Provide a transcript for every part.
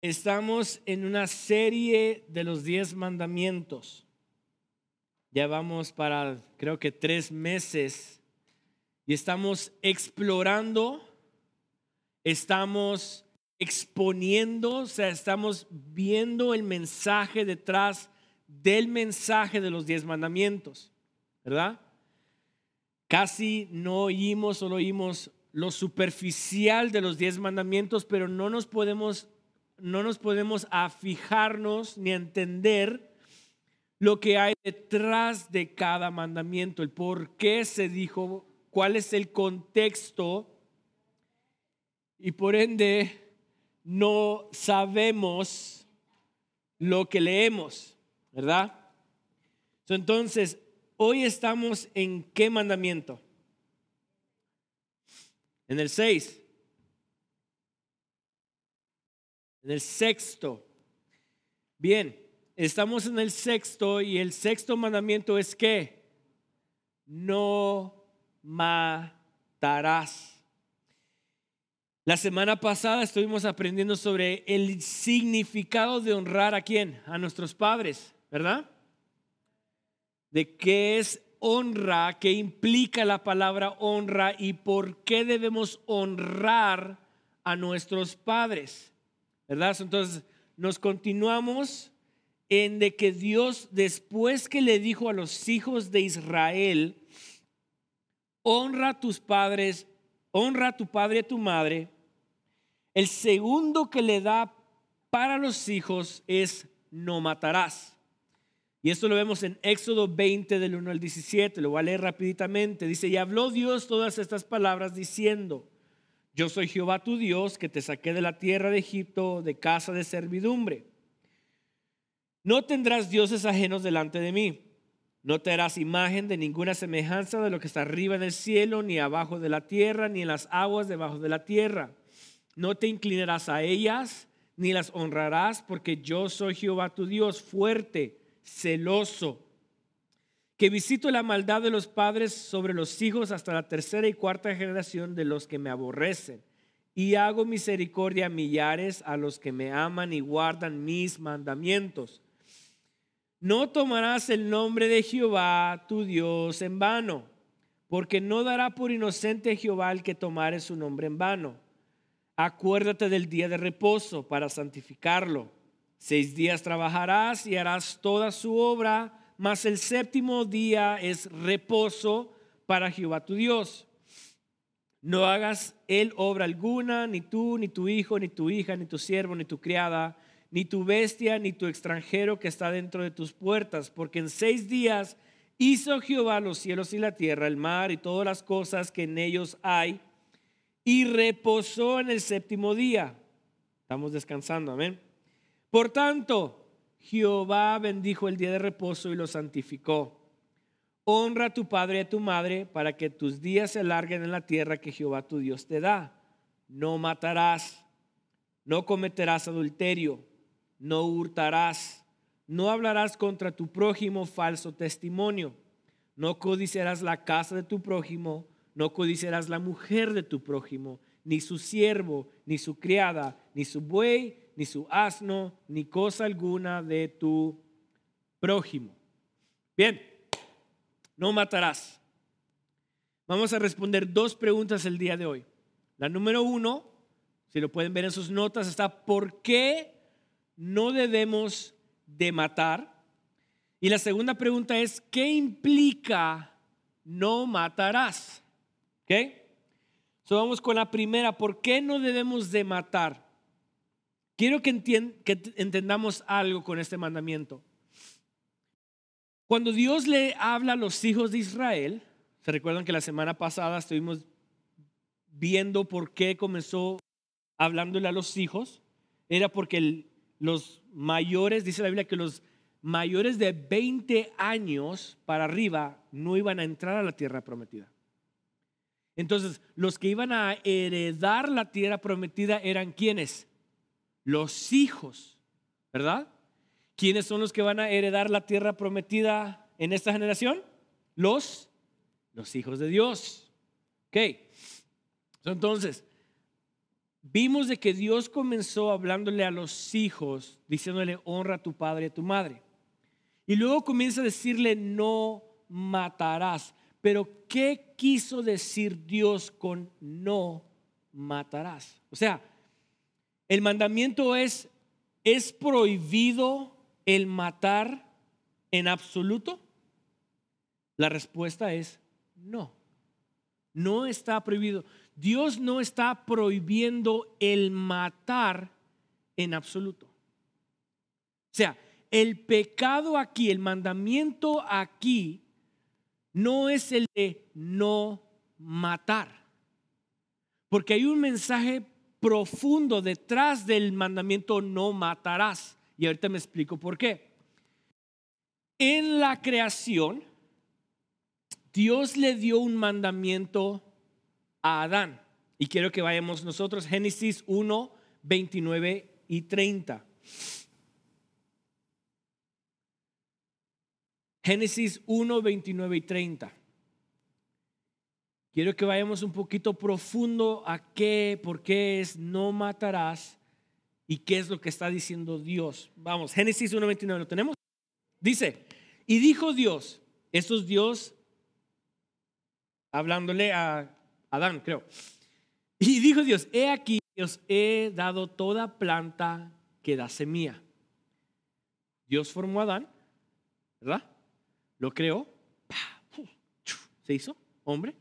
Estamos en una serie de los diez mandamientos. Ya vamos para, creo que tres meses. Y estamos explorando, estamos exponiendo, o sea, estamos viendo el mensaje detrás del mensaje de los diez mandamientos, ¿verdad? Casi no oímos, solo oímos lo superficial de los diez mandamientos, pero no nos podemos, no nos podemos afijarnos ni entender lo que hay detrás de cada mandamiento, el por qué se dijo, cuál es el contexto y por ende no sabemos lo que leemos, ¿verdad? Entonces, hoy estamos en qué mandamiento? En el 6. En el sexto. Bien, estamos en el sexto y el sexto mandamiento es que no matarás. La semana pasada estuvimos aprendiendo sobre el significado de honrar a quién? A nuestros padres, ¿verdad? De qué es honra, qué implica la palabra honra y por qué debemos honrar a nuestros padres, ¿verdad? Entonces nos continuamos en de que Dios después que le dijo a los hijos de Israel, honra a tus padres, honra a tu padre y a tu madre, el segundo que le da para los hijos es no matarás. Y esto lo vemos en Éxodo 20 del 1 al 17, lo voy a leer rapiditamente. Dice, y habló Dios todas estas palabras diciendo, yo soy Jehová tu Dios que te saqué de la tierra de Egipto, de casa de servidumbre. No tendrás dioses ajenos delante de mí. No te harás imagen de ninguna semejanza de lo que está arriba en el cielo, ni abajo de la tierra, ni en las aguas debajo de la tierra no te inclinarás a ellas ni las honrarás, porque yo soy Jehová tu Dios, fuerte, celoso, que visito la maldad de los padres sobre los hijos hasta la tercera y cuarta generación de los que me aborrecen. Y hago misericordia a millares a los que me aman y guardan mis mandamientos. No tomarás el nombre de Jehová tu Dios en vano, porque no dará por inocente Jehová el que tomare su nombre en vano Acuérdate del día de reposo para santificarlo. Seis días trabajarás y harás toda su obra, mas el séptimo día es reposo para Jehová tu Dios. No hagas él obra alguna, ni tú, ni tu hijo, ni tu hija, ni tu siervo, ni tu criada, ni tu bestia, ni tu extranjero que está dentro de tus puertas, porque en seis días hizo Jehová los cielos y la tierra, el mar y todas las cosas que en ellos hay y reposó en el séptimo día. Estamos descansando, amén. Por tanto, Jehová bendijo el día de reposo y lo santificó. Honra a tu padre y a tu madre para que tus días se alarguen en la tierra que Jehová tu Dios te da. No matarás, no cometerás adulterio, no hurtarás, no hablarás contra tu prójimo falso testimonio, no codiciarás la casa de tu prójimo no codiciarás la mujer de tu prójimo, ni su siervo, ni su criada, ni su buey, ni su asno, ni cosa alguna de tu prójimo. Bien, no matarás. Vamos a responder dos preguntas el día de hoy. La número uno, si lo pueden ver en sus notas, está ¿por qué no debemos de matar? Y la segunda pregunta es ¿qué implica no matarás? ¿Ok? So vamos con la primera. ¿Por qué no debemos de matar? Quiero que, entendamos algo con este mandamiento. Cuando Dios le habla a los hijos de Israel, se recuerdan que la semana pasada estuvimos viendo por qué comenzó hablándole a los hijos. Era porque los mayores, dice la Biblia, que los mayores de 20 años para arriba no iban a entrar a la tierra prometida. Entonces, los que iban a heredar la tierra prometida eran quienes? Los hijos, ¿verdad? ¿Quiénes son los que van a heredar la tierra prometida en esta generación? Los, los hijos de Dios. Ok. Entonces, vimos de que Dios comenzó hablándole a los hijos, diciéndole, honra a tu padre y a tu madre. Y luego comienza a decirle, no matarás. Pero ¿qué quiso decir Dios con no matarás? O sea, el mandamiento es, ¿es prohibido el matar en absoluto? La respuesta es no. No está prohibido. Dios no está prohibiendo el matar en absoluto. O sea, el pecado aquí, el mandamiento aquí, no es el de no matar. Porque hay un mensaje profundo detrás del mandamiento no matarás. Y ahorita me explico por qué. En la creación, Dios le dio un mandamiento a Adán. Y quiero que vayamos nosotros, Génesis 1, 29 y 30. Génesis 1, 29 y 30. Quiero que vayamos un poquito profundo a qué, por qué es no matarás y qué es lo que está diciendo Dios. Vamos, Génesis 1, 29, ¿lo tenemos? Dice, y dijo Dios, esto es Dios hablándole a Adán, creo. Y dijo Dios, he aquí, os he dado toda planta que da semilla. Dios formó a Adán, ¿verdad? Lo creó, se hizo hombre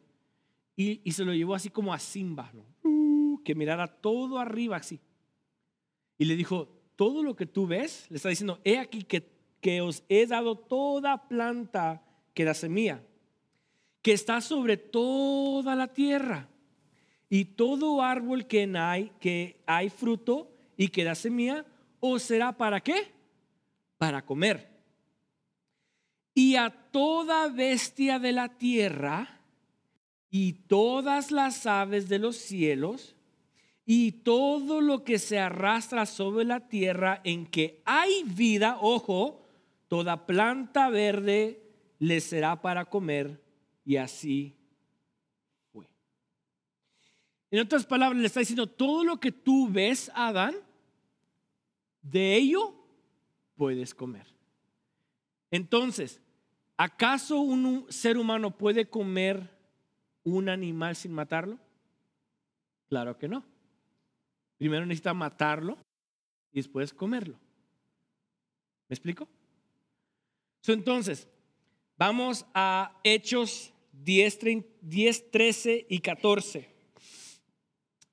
y, se lo llevó así como a Simba, uh, que mirara todo arriba así. Y le dijo, todo lo que tú ves, le está diciendo, he aquí que, que os he dado toda planta que da semilla que está sobre toda la tierra. Y todo árbol que hay, que hay fruto y que da semilla, ¿o será para qué? Para comer. Y a toda bestia de la tierra y todas las aves de los cielos y todo lo que se arrastra sobre la tierra en que hay vida, ojo, toda planta verde le será para comer y así fue. En otras palabras, le está diciendo, todo lo que tú ves, Adán, de ello puedes comer. Entonces, ¿acaso un ser humano puede comer un animal sin matarlo? Claro que no. Primero necesita matarlo y después comerlo. ¿Me explico? entonces, vamos a Hechos 10, 13 y 14.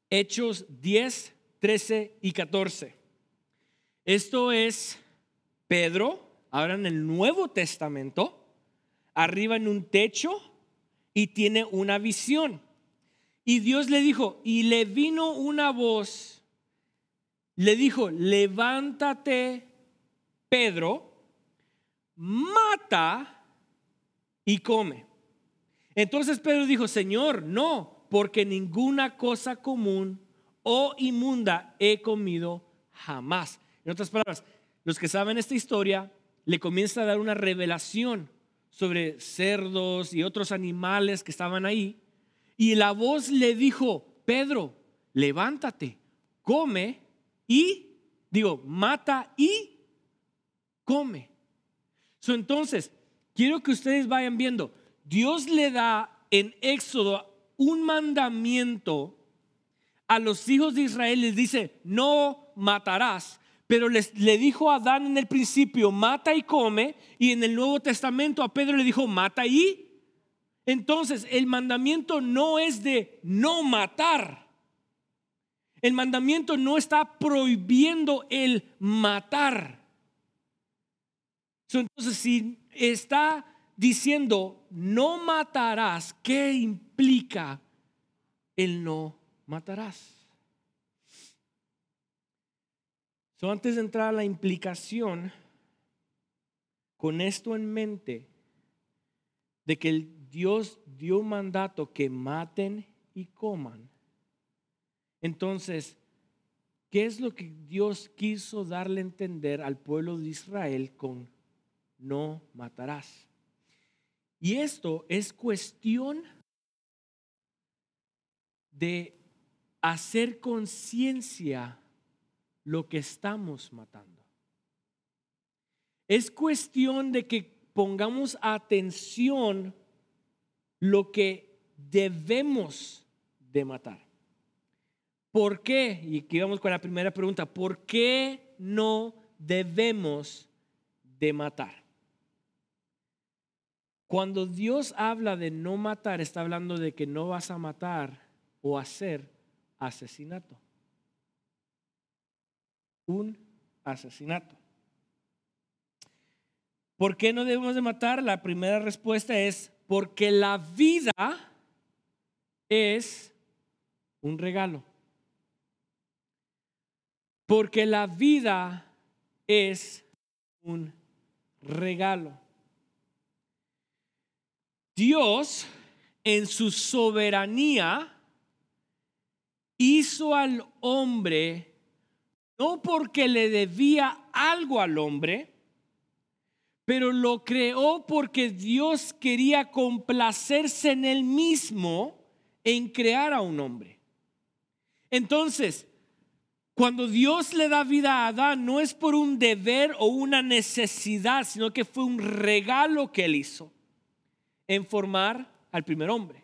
Hechos 10, 13 y 14. Esto es Pedro, ahora en el Nuevo Testamento, arriba en un techo y tiene una visión. Y Dios le dijo, y le vino una voz, le dijo, levántate, Pedro, mata y come. Entonces Pedro dijo, Señor, no, porque ninguna cosa común o inmunda he comido jamás. En otras palabras, los que saben esta historia le comienza a dar una revelación sobre cerdos y otros animales que estaban ahí. Y la voz le dijo, Pedro, levántate, come y, digo, mata y come. entonces, quiero que ustedes vayan viendo, Dios le da en Éxodo un mandamiento a los hijos de Israel, les dice, no matarás. Pero les, le dijo a Adán en el principio, mata y come, y en el Nuevo Testamento a Pedro le dijo, mata y. Entonces, el mandamiento no es de no matar. El mandamiento no está prohibiendo el matar. Entonces, si está diciendo, no matarás, ¿qué implica el no matarás? Antes de entrar a la implicación, con esto en mente, de que el Dios dio mandato que maten y coman. Entonces, ¿qué es lo que Dios quiso darle a entender al pueblo de Israel con no matarás? Y esto es cuestión de hacer conciencia lo que estamos matando. Es cuestión de que pongamos atención lo que debemos de matar. ¿Por qué? Y aquí vamos con la primera pregunta. ¿Por qué no debemos de matar? Cuando Dios habla de no matar, está hablando de que no vas a matar o hacer asesinato. Un asesinato. ¿Por qué no debemos de matar? La primera respuesta es porque la vida es un regalo. Porque la vida es un regalo. Dios en su soberanía hizo al hombre no porque le debía algo al hombre, pero lo creó porque Dios quería complacerse en él mismo en crear a un hombre. Entonces, cuando Dios le da vida a Adán, no es por un deber o una necesidad, sino que fue un regalo que él hizo en formar al primer hombre.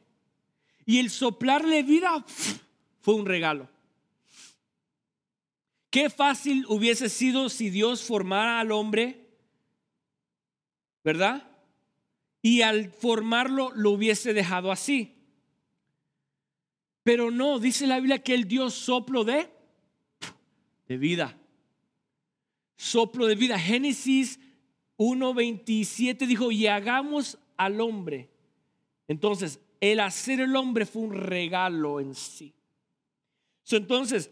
Y el soplarle vida fue un regalo. Qué fácil hubiese sido si Dios formara al hombre ¿verdad? Y al formarlo lo hubiese dejado así. Pero no, dice la Biblia que él dio soplo de, de vida. Soplo de vida. Génesis 1.27 dijo, y hagamos al hombre. Entonces, el hacer el hombre fue un regalo en sí. entonces,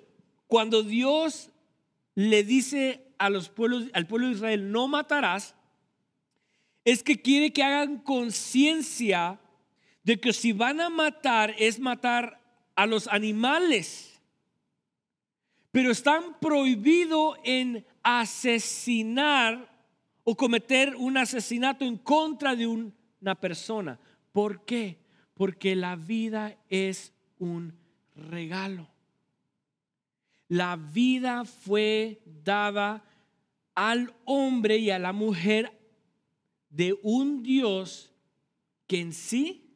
cuando Dios le dice a los pueblos, al pueblo de Israel, no matarás, es que quiere que hagan conciencia de que si van a matar es matar a los animales. Pero están prohibidos en asesinar o cometer un asesinato en contra de una persona. ¿Por qué? Porque la vida es un regalo. La vida fue dada al hombre y a la mujer de un Dios que en sí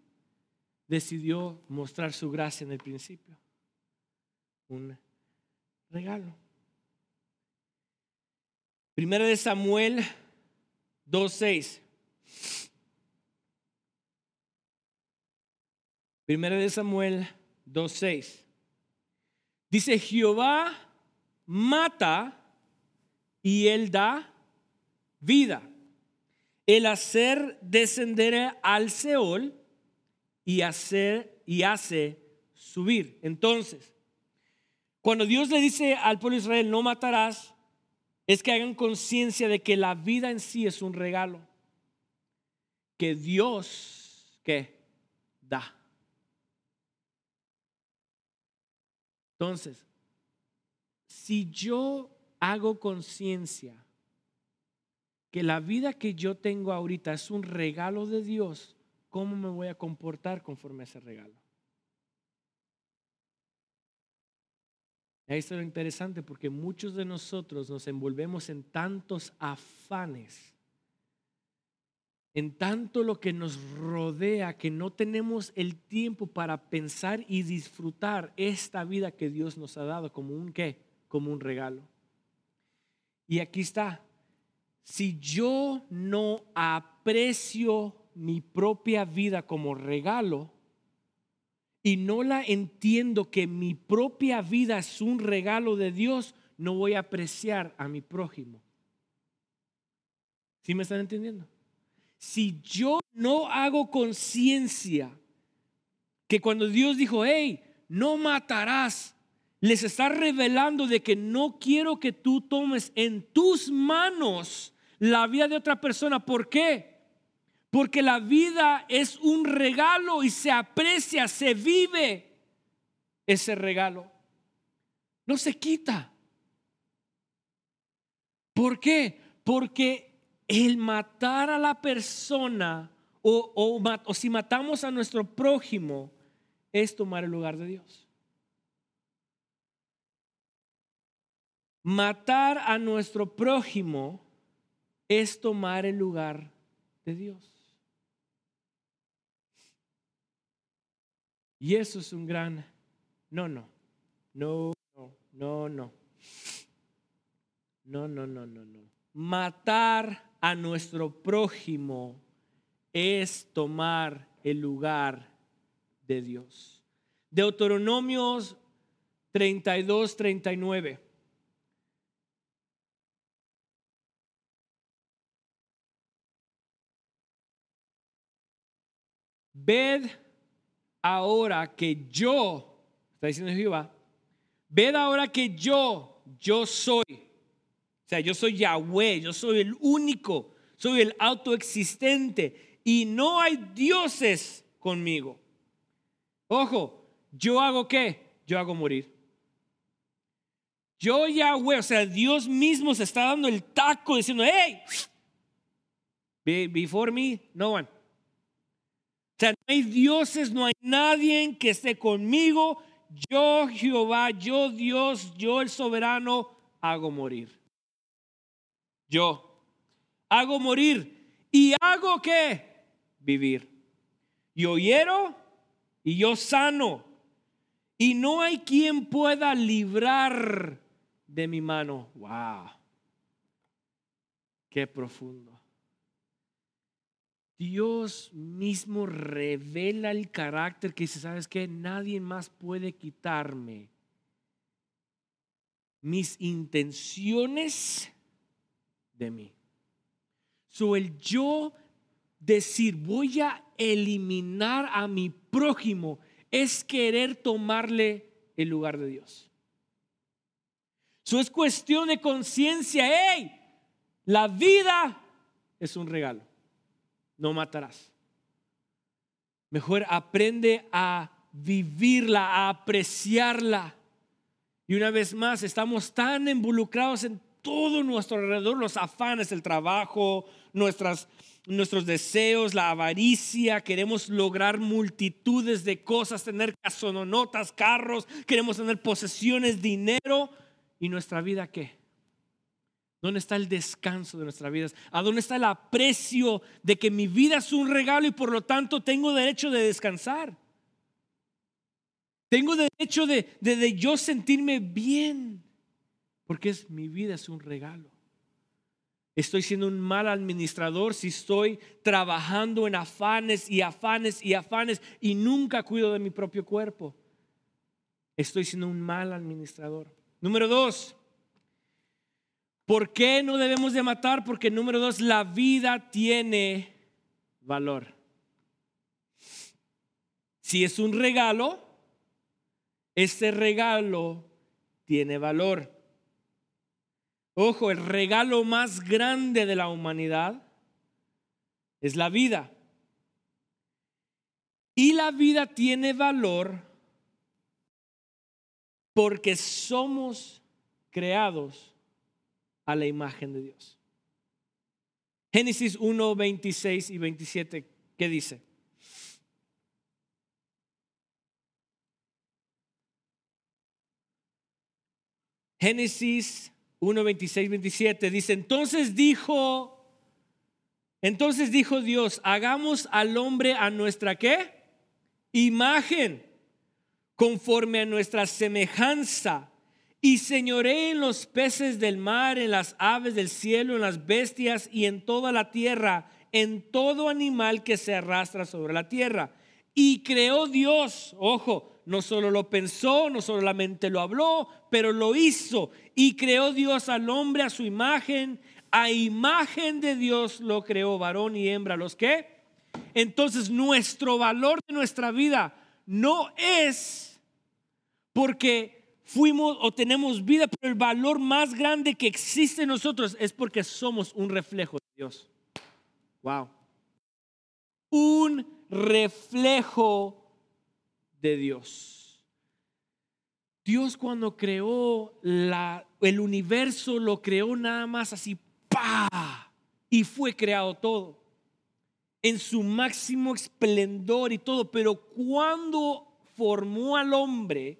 decidió mostrar su gracia en el principio. Un regalo. Primera de Samuel 2.6. Primera de Samuel 2.6. Dice, Jehová mata y él da vida el hacer descender al Seol y hacer y hace subir. Entonces, cuando Dios le dice al pueblo de Israel, no matarás, es que hagan conciencia de que la vida en sí es un regalo que Dios que da. Entonces, si yo hago conciencia que la vida que yo tengo ahorita es un regalo de Dios, ¿cómo me voy a comportar conforme a ese regalo? Esto es lo interesante porque muchos de nosotros nos envolvemos en tantos afanes, en tanto lo que nos rodea, que no tenemos el tiempo para pensar y disfrutar esta vida que Dios nos ha dado como un qué, como un regalo. Y aquí está, si yo no aprecio mi propia vida como regalo y no la entiendo que mi propia vida es un regalo de Dios, no voy a apreciar a mi prójimo. ¿Sí me están entendiendo? Si yo no hago conciencia que cuando Dios dijo, hey, no matarás, les está revelando de que no quiero que tú tomes en tus manos la vida de otra persona. ¿Por qué? Porque la vida es un regalo y se aprecia, se vive ese regalo. No se quita. ¿Por qué? Porque el matar a la persona o, o, si matamos a nuestro prójimo es tomar el lugar de Dios. Matar a nuestro prójimo es tomar el lugar de Dios. Y eso es un gran no, no, no, no, no. No, no, no, no, no. Matar a nuestro prójimo es tomar el lugar de Dios. Deuteronomios 32, 39. Ved ahora que yo, está diciendo Jehová, ved ahora que yo, yo soy. Sea, yo soy Yahweh, yo soy el único, soy el autoexistente y no hay dioses conmigo. Ojo, yo hago qué? Yo hago morir. Yo Yahweh, o sea, Dios mismo se está dando el taco diciendo, hey, before me, no one. O sea, no hay dioses, no hay nadie que esté conmigo. Yo Jehová, yo Dios, yo el soberano, hago morir. Yo hago morir y hago qué? Vivir. Yo hiero y yo sano. Y no hay quien pueda librar de mi mano. Wow. Qué profundo. Dios mismo revela el carácter que dice, ¿sabes qué? Nadie más puede quitarme mis intenciones de mí. So el yo decir, voy a eliminar a mi prójimo, es querer tomarle el lugar de Dios. Eso es cuestión de conciencia. ¡Hey! La vida es un regalo. No matarás. Mejor aprende a vivirla, a apreciarla. Y una vez más, estamos tan involucrados en todo nuestro alrededor, los afanes, el trabajo, nuestras, nuestros deseos, la avaricia, queremos lograr multitudes de cosas, tener casononotas, carros, queremos tener posesiones, dinero, ¿Y nuestra vida qué? ¿Dónde está el descanso de nuestra vida? ¿A dónde está el aprecio de que mi vida es un regalo y por lo tanto tengo derecho de descansar? Tengo derecho de, de, yo sentirme bien, porque es, mi vida es un regalo. Estoy siendo un mal administrador si estoy trabajando en afanes y afanes y afanes y nunca cuido de mi propio cuerpo. Estoy siendo un mal administrador. Número dos, ¿por qué no debemos de matar? Porque número dos, la vida tiene valor. Si es un regalo, este regalo tiene valor. Ojo, el regalo más grande de la humanidad es la vida. Y la vida tiene valor porque somos creados a la imagen de Dios. Génesis 1, 26 y 27, ¿qué dice? Génesis 1, 26, 27 dice, entonces dijo, entonces dijo Dios, hagamos al hombre a nuestra qué? Imagen conforme a nuestra semejanza, y señoré en los peces del mar, en las aves del cielo, en las bestias y en toda la tierra, en todo animal que se arrastra sobre la tierra. Y creó Dios, ojo, no solo lo pensó, no solamente lo habló, pero lo hizo. Y creó Dios al hombre a su imagen, a imagen de Dios lo creó, varón y hembra. ¿Los qué? Entonces nuestro valor de nuestra vida no es porque fuimos o tenemos vida, pero el valor más grande que existe en nosotros es porque somos un reflejo de Dios. Wow. Un reflejo de Dios. Dios cuando creó la, el universo lo creó nada más así, ¡pa! Y fue creado todo. En su máximo esplendor y todo. Pero cuando formó al hombre,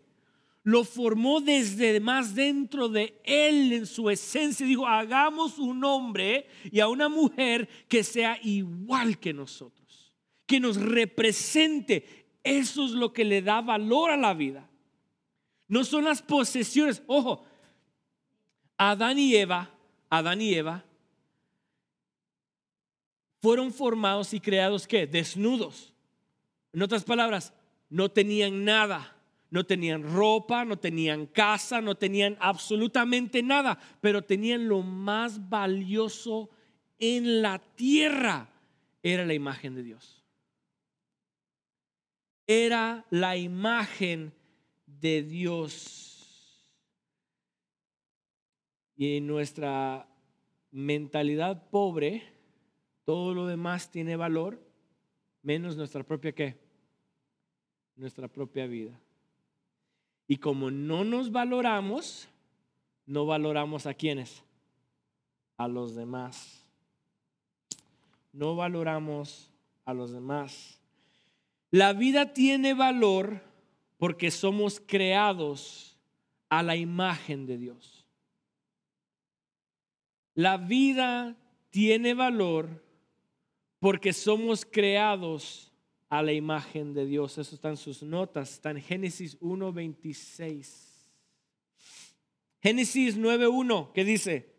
lo formó desde más dentro de él, en su esencia. Dijo, hagamos un hombre y a una mujer que sea igual que nosotros, que nos represente. Eso es lo que le da valor a la vida. No son las posesiones. Ojo, Adán y Eva, Adán y Eva, fueron formados y creados ¿qué? Desnudos. En otras palabras, no tenían nada no tenían ropa, no tenían casa, no tenían absolutamente nada, pero tenían lo más valioso en la tierra, era la imagen de Dios. Era la imagen de Dios. Y en nuestra mentalidad pobre, todo lo demás tiene valor, menos nuestra propia qué? Nuestra propia vida. Y como no nos valoramos, no valoramos a quienes, a los demás. No valoramos a los demás. La vida tiene valor porque somos creados a la imagen de Dios. La vida tiene valor porque somos creados a la imagen de Dios. Eso está en sus notas, está en Génesis 1.26. Génesis 9.1, ¿qué dice?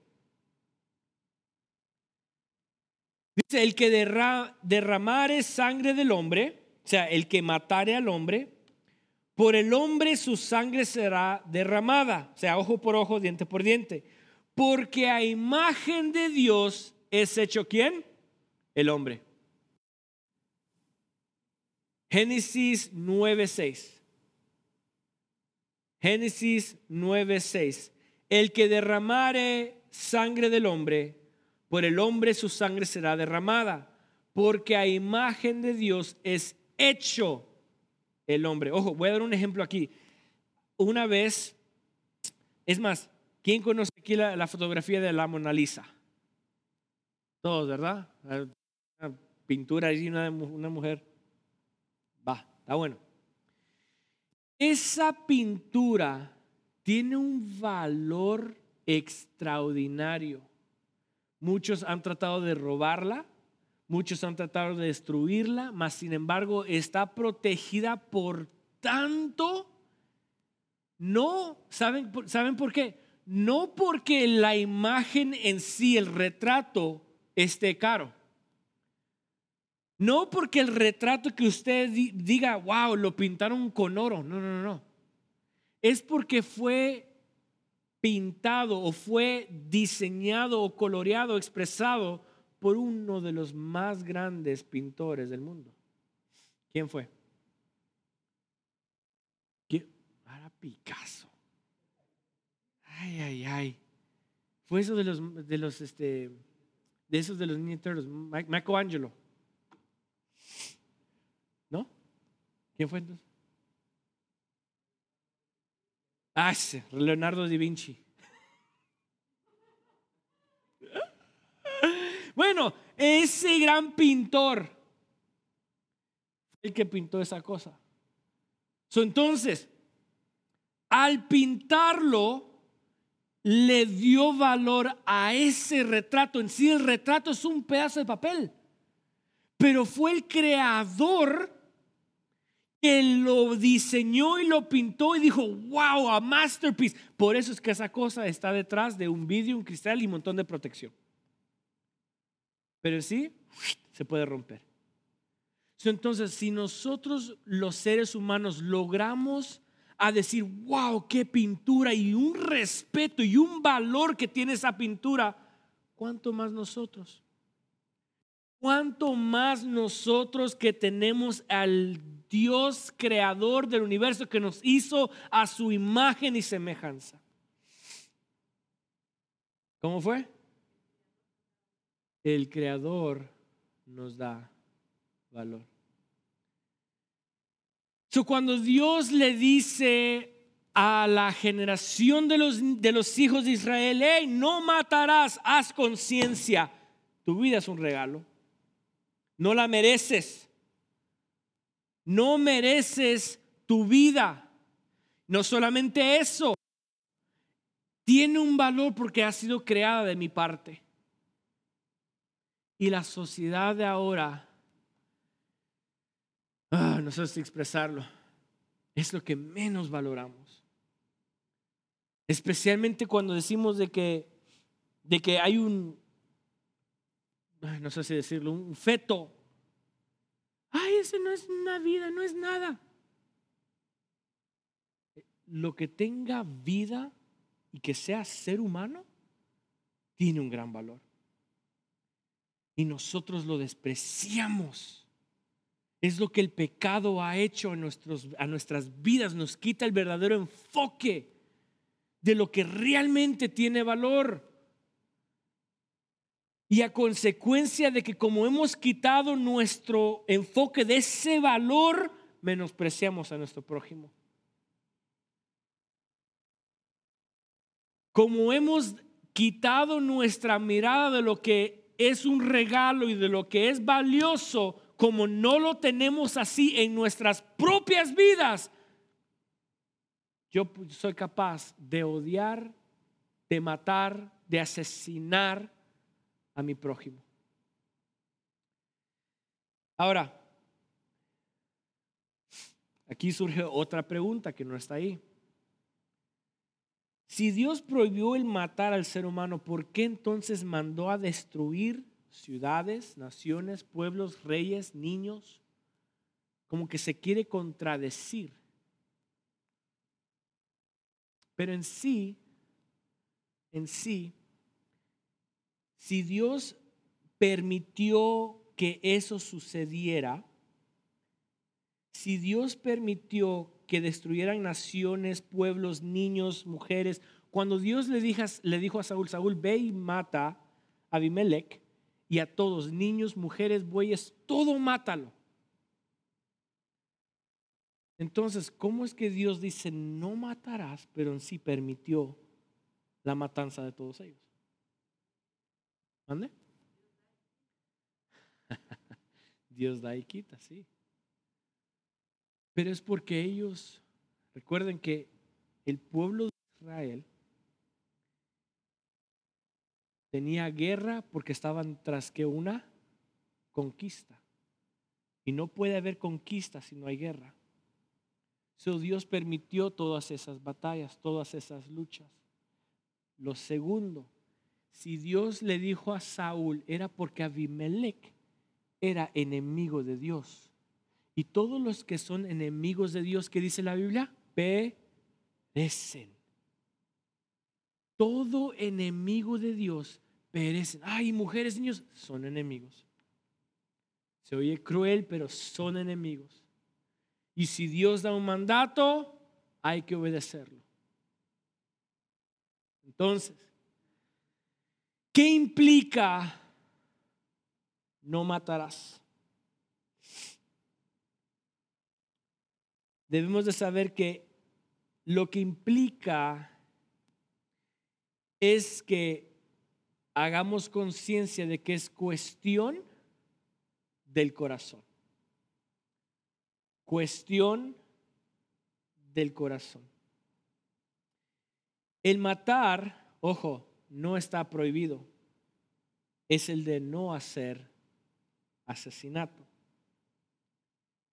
Dice, el que derramare sangre del hombre, o sea, el que matare al hombre, por el hombre su sangre será derramada, o sea, ojo por ojo, diente por diente. Porque a imagen de Dios es hecho quién? El hombre. Génesis 9:6. Génesis 9:6. El que derramare sangre del hombre, por el hombre su sangre será derramada, porque a imagen de Dios es hecho el hombre. Ojo, voy a dar un ejemplo aquí. Una vez, es más, ¿quién conoce aquí la, fotografía de la Mona Lisa? Todos, ¿verdad? Una pintura allí, una, una mujer Está bueno. Esa pintura tiene un valor extraordinario. Muchos han tratado de robarla, muchos han tratado de destruirla, mas sin embargo está protegida por tanto. No, ¿saben, ¿saben por qué? No porque la imagen en sí, el retrato, esté caro no porque el retrato que usted diga, wow, lo pintaron con oro. No, no, no. Es porque fue pintado o fue diseñado o coloreado, expresado por uno de los más grandes pintores del mundo. ¿Quién fue? ¿Quién? Era Picasso. Ay, ay, ay. Fue eso de los, de los, este, de esos de los niños, Michelangelo. ¿Quién fue entonces? Ah, Leonardo da Vinci. Bueno, ese gran pintor el que pintó esa cosa. entonces, al pintarlo, le dio valor a ese retrato. En sí, el retrato es un pedazo de papel, pero fue el creador que lo diseñó y lo pintó y dijo, wow, a masterpiece. Por eso es que esa cosa está detrás de un vidrio, un cristal y un montón de protección. Pero sí, se puede romper. Entonces, si nosotros los seres humanos logramos a decir, wow, qué pintura y un respeto y un valor que tiene esa pintura, ¿cuánto más nosotros? ¿Cuánto más nosotros que tenemos al Dios creador del universo que nos hizo a su imagen y semejanza. ¿Cómo fue? El creador nos da valor. So, cuando Dios le dice a la generación de los, de los hijos de Israel, hey, no matarás, haz conciencia, tu vida es un regalo, no la mereces no mereces tu vida. No solamente eso, tiene un valor porque ha sido creada de mi parte. Y la sociedad de ahora, ah, no sé si expresarlo, es lo que menos valoramos. Especialmente cuando decimos de que, de que hay un, no sé si decirlo, un feto. Ay, ese no es una vida, no es nada. Lo que tenga vida y que sea ser humano tiene un gran valor. Y nosotros lo despreciamos. Es lo que el pecado ha hecho a, nuestros, a nuestras vidas. Nos quita el verdadero enfoque de lo que realmente tiene valor. Y a consecuencia de que como hemos quitado nuestro enfoque de ese valor, menospreciamos a nuestro prójimo. Como hemos quitado nuestra mirada de lo que es un regalo y de lo que es valioso, como no lo tenemos así en nuestras propias vidas, yo soy capaz de odiar, de matar, de asesinar a mi prójimo. Ahora, aquí surge otra pregunta que no está ahí. Si Dios prohibió el matar al ser humano, ¿por qué entonces mandó a destruir ciudades, naciones, pueblos, reyes, niños? Como que se quiere contradecir. Pero en sí, en sí, si Dios permitió que eso sucediera, si Dios permitió que destruyeran naciones, pueblos, niños, mujeres, cuando Dios le dijo, le dijo a Saúl, Saúl, ve y mata a Abimelech y a todos, niños, mujeres, bueyes, todo mátalo. Entonces, ¿cómo es que Dios dice no matarás, pero en sí permitió la matanza de todos ellos? ¿Dónde? Dios da y quita, sí. Pero es porque ellos, recuerden que el pueblo de Israel tenía guerra porque estaban tras que una conquista. Y no puede haber conquista si no hay guerra. So Dios permitió todas esas batallas, todas esas luchas. Lo segundo, si Dios le dijo a Saúl, era porque Abimelech era enemigo de Dios. Y todos los que son enemigos de Dios, ¿qué dice la Biblia? Perecen. Todo enemigo de Dios perecen. Ay, mujeres, niños, son enemigos. Se oye cruel, pero son enemigos. Y si Dios da un mandato, hay que obedecerlo. Entonces, ¿qué implica no matarás? Debemos de saber que lo que implica es que hagamos conciencia de que es cuestión del corazón cuestión del corazón. El matar, ojo, no está prohibido. Es el de no hacer asesinato.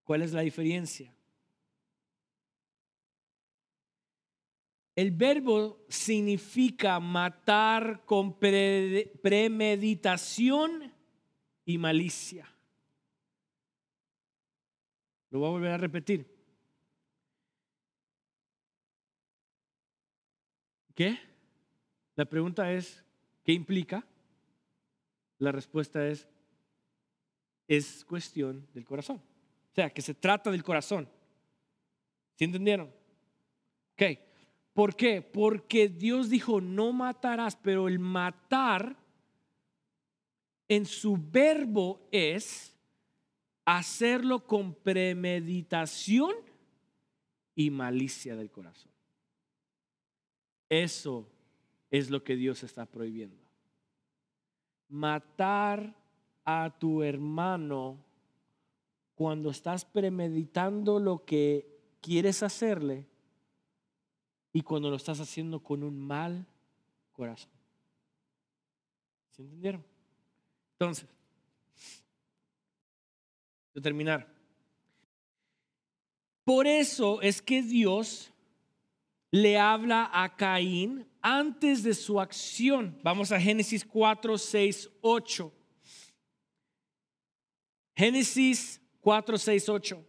¿Cuál es la diferencia? El verbo significa matar con premeditación y malicia. Lo voy a volver a repetir. ¿Qué? La pregunta es, ¿qué implica? La respuesta es, es cuestión del corazón. O sea, que se trata del corazón. ¿Sí entendieron? Ok. ¿Por qué? Porque Dios dijo, no matarás, pero el matar en su verbo es hacerlo con premeditación y malicia del corazón. Eso es lo que Dios está prohibiendo. Matar a tu hermano cuando estás premeditando lo que quieres hacerle y cuando lo estás haciendo con un mal corazón. ¿Se entendieron? Entonces, de terminar. Por eso es que Dios le habla a Caín antes de su acción. Vamos a Génesis 4, 6, 8. Génesis 4, 6, 8.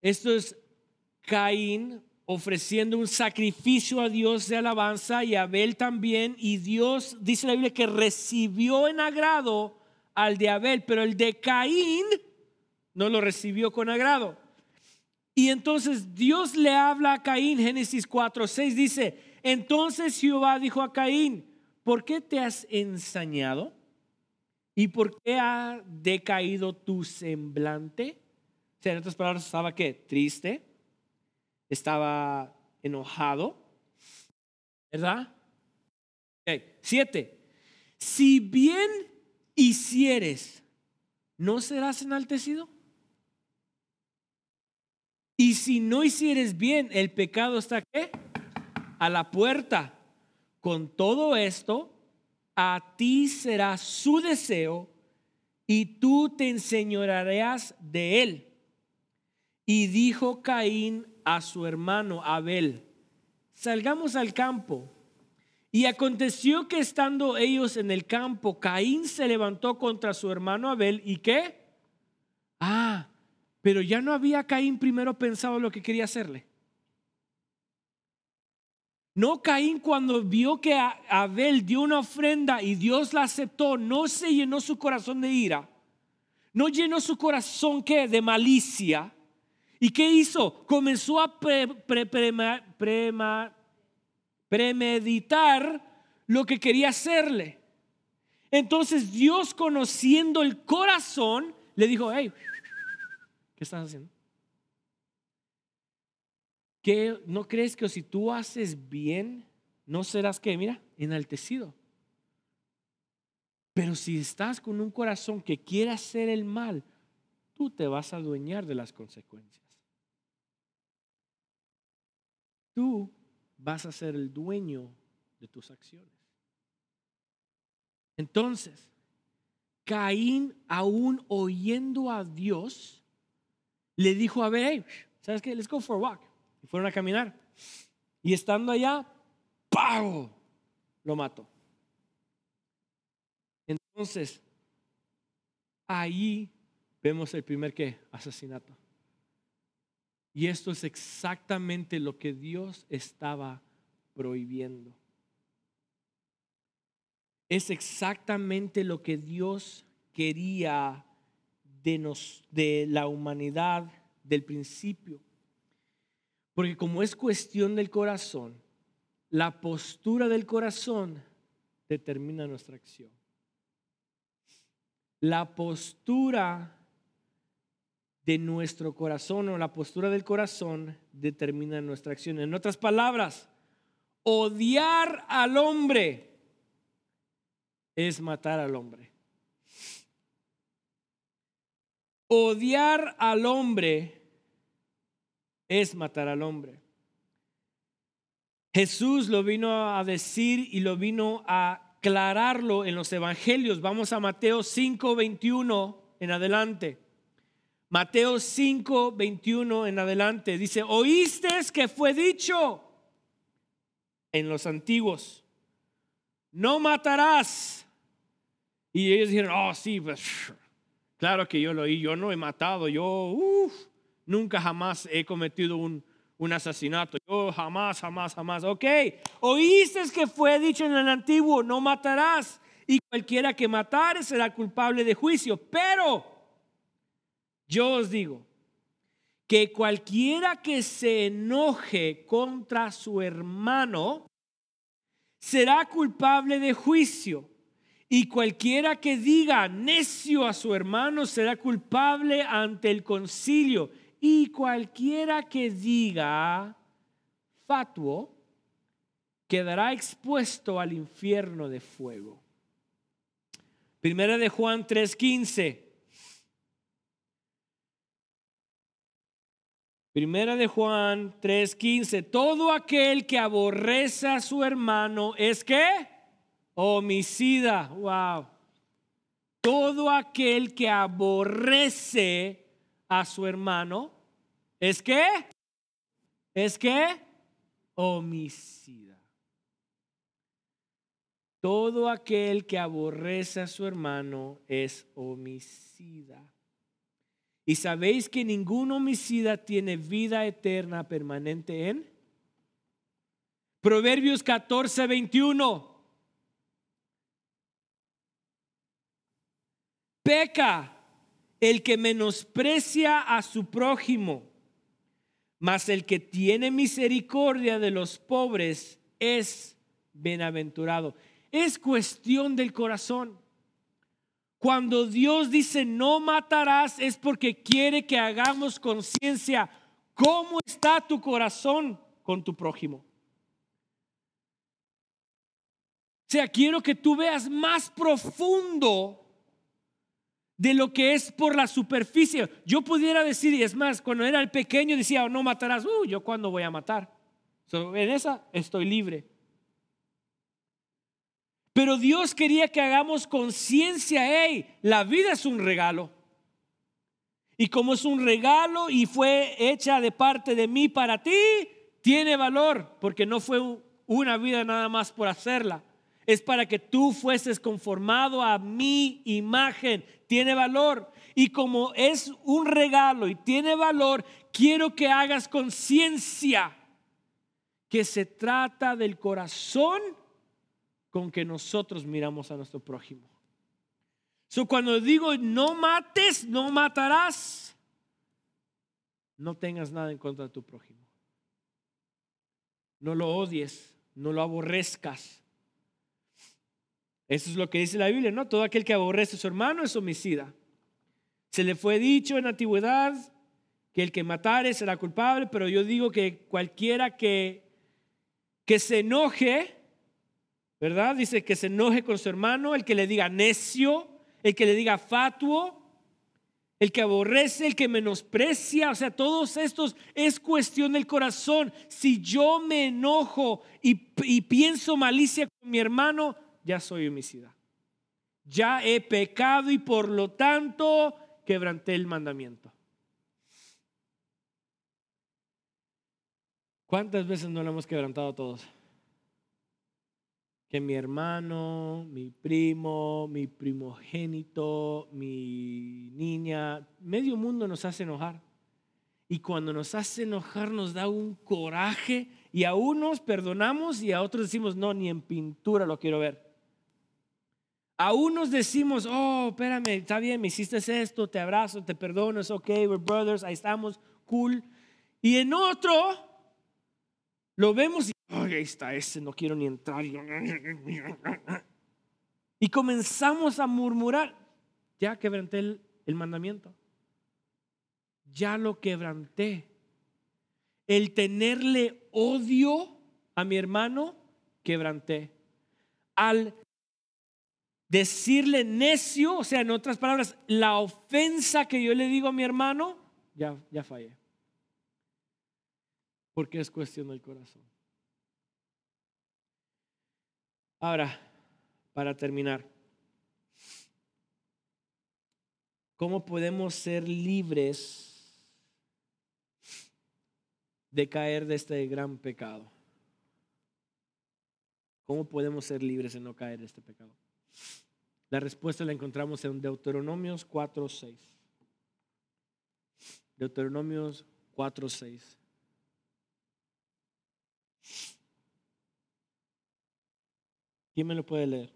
Esto es Caín ofreciendo un sacrificio a Dios de alabanza y Abel también. Y Dios, dice la Biblia, que recibió en agrado al de Abel, pero el de Caín no lo recibió con agrado. Y entonces Dios le habla a Caín, Génesis 4, 6 dice, entonces Jehová dijo a Caín, ¿por qué te has ensañado? ¿Y por qué ha decaído tu semblante? O sea, en otras palabras, estaba qué? Triste, estaba enojado, ¿verdad? Siete, si bien hicieres, ¿no serás enaltecido? Y si no hicieres bien, el pecado está ¿qué? A la puerta. Con todo esto, a ti será su deseo y tú te enseñorearás de él. Y dijo Caín a su hermano Abel, salgamos al campo. Y aconteció que estando ellos en el campo, Caín se levantó contra su hermano Abel y qué? Ah, pero ya no había Caín primero pensado lo que quería hacerle. No Caín cuando vio que Abel dio una ofrenda y Dios la aceptó, no se llenó su corazón de ira, no llenó su corazón que de malicia. ¿Y qué hizo? Comenzó a premeditar lo que quería hacerle. Entonces Dios conociendo el corazón le dijo, hey, ¿Qué estás haciendo? ¿Qué, ¿No crees que si tú haces bien, no serás que, mira, enaltecido? Pero si estás con un corazón que quiere hacer el mal, tú te vas a adueñar de las consecuencias. Tú vas a ser el dueño de tus acciones. Entonces, Caín, aún oyendo a Dios, le dijo a ver, ¿sabes qué? Let's go for a walk. Y fueron a caminar. Y estando allá, ¡pau! Lo mató. Entonces, ahí vemos el primer ¿qué? asesinato. Y esto es exactamente lo que Dios estaba prohibiendo. Es exactamente lo que Dios quería de, la humanidad del principio. Porque como es cuestión del corazón, la postura del corazón determina nuestra acción. La postura de nuestro corazón o la postura del corazón determina nuestra acción. En otras palabras, odiar al hombre es matar al hombre. Odiar al hombre es matar al hombre. Jesús lo vino a decir y lo vino a aclararlo en los evangelios. Vamos a Mateo 5, 21 en adelante. Mateo 5, 21 en adelante. Dice, oíste que fue dicho en los antiguos, no matarás. Y ellos dijeron, oh sí, pues Claro que yo lo oí, yo no he matado, yo nunca jamás he cometido un, un asesinato, yo jamás, jamás, jamás. Ok, oíste que fue dicho en el antiguo, no matarás, y cualquiera que matare será culpable de juicio, pero yo os digo que cualquiera que se enoje contra su hermano será culpable de juicio. Y cualquiera que diga necio a su hermano será culpable ante el concilio. Y cualquiera que diga fatuo quedará expuesto al infierno de fuego. Primera de Juan 3:15. Primera de Juan 3:15, todo aquel que aborrece a su hermano es que homicida. Wow. Todo aquel que aborrece a su hermano es que es que homicida. Todo aquel que aborrece a su hermano es homicida. Y sabéis que ningún homicida tiene vida eterna permanente en Proverbios 14, 21. Peca el que menosprecia a su prójimo, mas el que tiene misericordia de los pobres es bienaventurado. Es cuestión del corazón. Cuando Dios dice no matarás es porque quiere que hagamos conciencia cómo está tu corazón con tu prójimo. O sea, quiero que tú veas más profundo de lo que es por la superficie. Yo pudiera decir, y es más, cuando era el pequeño decía, no matarás, uh, yo cuándo voy a matar. en esa estoy libre. Pero Dios quería que hagamos conciencia, hey, la vida es un regalo. Y como es un regalo y fue hecha de parte de mí para ti, tiene valor, porque no fue una vida nada más por hacerla. Es para que tú fueses conformado a mi imagen. Tiene valor. Y como es un regalo y tiene valor, quiero que hagas conciencia que se trata del corazón con que nosotros miramos a nuestro prójimo. So, cuando digo no mates, no matarás, no tengas nada en contra de tu prójimo. No lo odies, no lo aborrezcas. Eso es lo que dice la Biblia, ¿no? Todo aquel que aborrece a su hermano es homicida. Se le fue dicho en antigüedad que el que matare será culpable, pero yo digo que cualquiera que, que se enoje ¿verdad? Dice que se enoje con su hermano, el que le diga necio, el que le diga fatuo, el que aborrece, el que menosprecia, o sea, todos estos es cuestión del corazón. Si yo me enojo y, pienso malicia con mi hermano, ya soy homicida. Ya he pecado y por lo tanto quebranté el mandamiento. ¿Cuántas veces no lo hemos quebrantado todos? Que mi hermano, mi primo, mi primogénito, mi niña, medio mundo nos hace enojar. Y cuando nos hace enojar nos da un coraje y a unos perdonamos y a otros decimos, no, ni en pintura lo quiero ver. A unos decimos, oh, espérame, está bien, me hiciste esto, te abrazo, te perdono, es ok, we're brothers, ahí estamos, cool. Y en otro lo vemos ahí está ese, no quiero ni entrar. Y comenzamos a murmurar, ya quebranté el, el mandamiento. Ya lo quebranté. El tenerle odio a mi hermano, quebranté. Al decirle necio, o sea, en otras palabras, la ofensa que yo le digo a mi hermano, ya, ya fallé. Porque es cuestión del corazón. Ahora, para terminar, ¿cómo podemos ser libres de caer de este gran pecado? ¿Cómo podemos ser libres de no caer de este pecado? La respuesta la encontramos en Deuteronomios 4.6. Deuteronomios 4.6. ¿Quién me lo puede leer?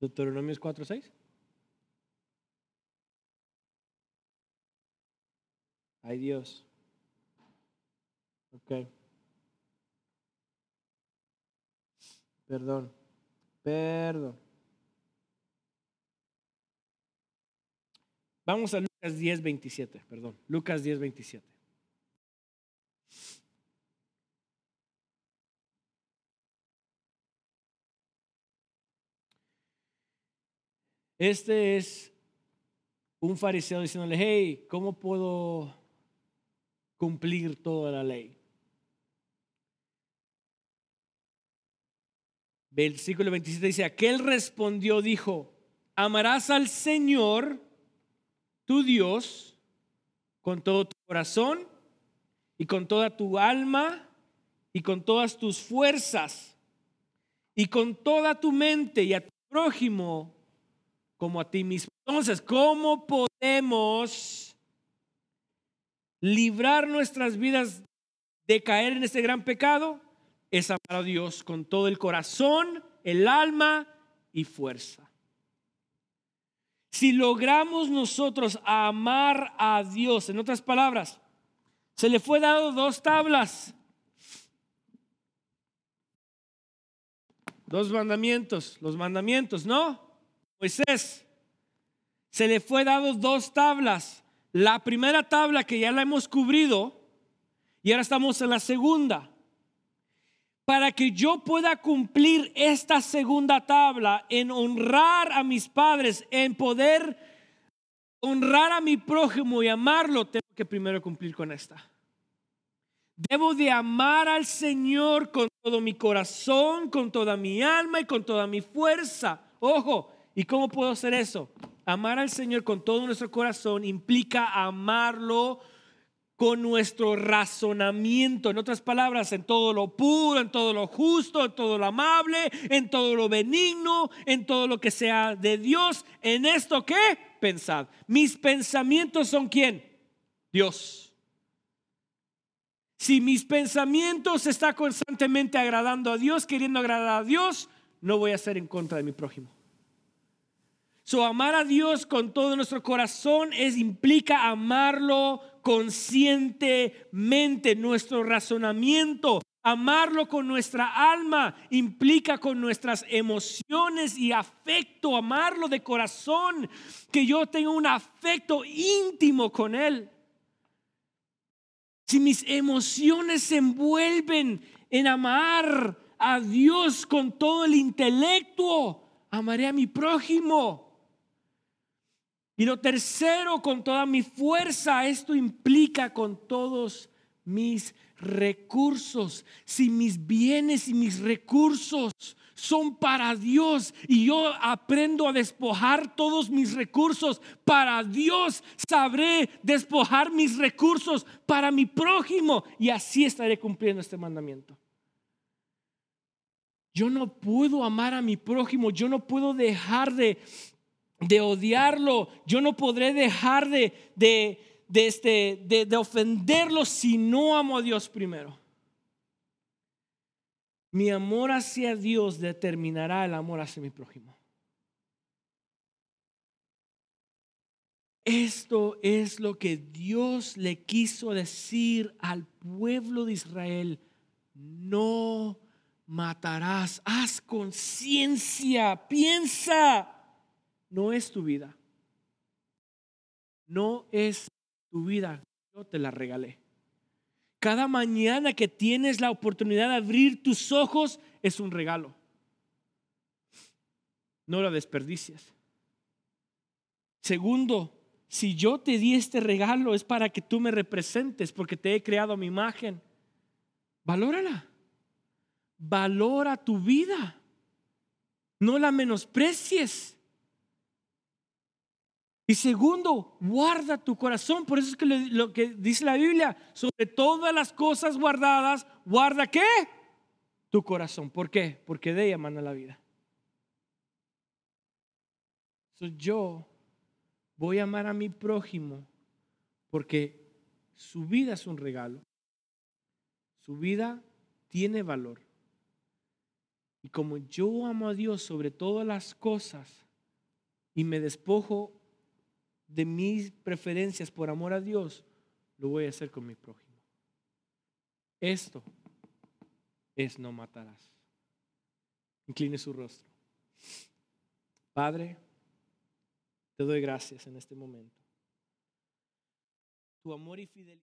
Deuteronomios 4.6. Ay Dios. Ok. Perdón. Perdón. Vamos a Lucas 10, 27, perdón. Lucas 10, 27. Este es un fariseo diciéndole, hey, ¿cómo puedo cumplir toda la ley? Versículo 27 dice, aquel respondió, dijo, amarás al Señor, tu Dios, con todo tu corazón y con toda tu alma y con todas tus fuerzas y con toda tu mente y a tu prójimo como a ti mismo. Entonces, ¿cómo podemos librar nuestras vidas de caer en este gran pecado? Es amar a Dios con todo el corazón, el alma y fuerza. Si logramos nosotros amar a Dios, en otras palabras, se le fue dado dos tablas, dos mandamientos, los mandamientos, ¿no? Moisés, se le fue dado dos tablas. La primera tabla que ya la hemos cubrido y ahora estamos en la segunda. Para que yo pueda cumplir esta segunda tabla en honrar a mis padres, en poder honrar a mi prójimo y amarlo, tengo que primero cumplir con esta. Debo de amar al Señor con todo mi corazón, con toda mi alma y con toda mi fuerza. Ojo, ¿Y cómo puedo hacer eso? Amar al Señor con todo nuestro corazón implica amarlo con nuestro razonamiento, en otras palabras, en todo lo puro, en todo lo justo, en todo lo amable, en todo lo benigno, en todo lo que sea de Dios. ¿En esto qué? Pensad. Mis pensamientos son quién? Dios. Si mis pensamientos están constantemente agradando a Dios, queriendo agradar a Dios, no voy a ser en contra de mi prójimo. So, amar a Dios con todo nuestro corazón es, implica amarlo conscientemente, nuestro razonamiento. Amarlo con nuestra alma implica con nuestras emociones y afecto, amarlo de corazón, que yo tenga un afecto íntimo con Él. Si mis emociones se envuelven en amar a Dios con todo el intelecto, amaré a mi prójimo. Y lo tercero, con toda mi fuerza, esto implica con todos mis recursos. Si mis bienes y mis recursos son para Dios y yo aprendo a despojar todos mis recursos para Dios, sabré despojar mis recursos para mi prójimo y así estaré cumpliendo este mandamiento. Yo no puedo amar a mi prójimo, yo no puedo dejar de de odiarlo, yo no podré dejar de, de, este, de, de ofenderlo si no amo a Dios primero. Mi amor hacia Dios determinará el amor hacia mi prójimo. Esto es lo que Dios le quiso decir al pueblo de Israel. No matarás. Haz conciencia. Piensa no es tu vida. No es tu vida. Yo te la regalé. Cada mañana que tienes la oportunidad de abrir tus ojos es un regalo. No la desperdicias. Segundo, si yo te di este regalo es para que tú me representes porque te he creado mi imagen. Valórala. Valora tu vida. No la menosprecies. Y segundo, guarda tu corazón. Por eso es que lo que dice la Biblia, sobre todas las cosas guardadas, guarda qué? Tu corazón. ¿Por qué? Porque de ella manda la vida. yo voy a amar a mi prójimo porque su vida es un regalo. Su vida tiene valor. Y como yo amo a Dios sobre todas las cosas y me despojo de mis preferencias por amor a Dios, lo voy a hacer con mi prójimo. Esto es no matarás. Incline su rostro. Padre, te doy gracias en este momento. tu amor y fidelidad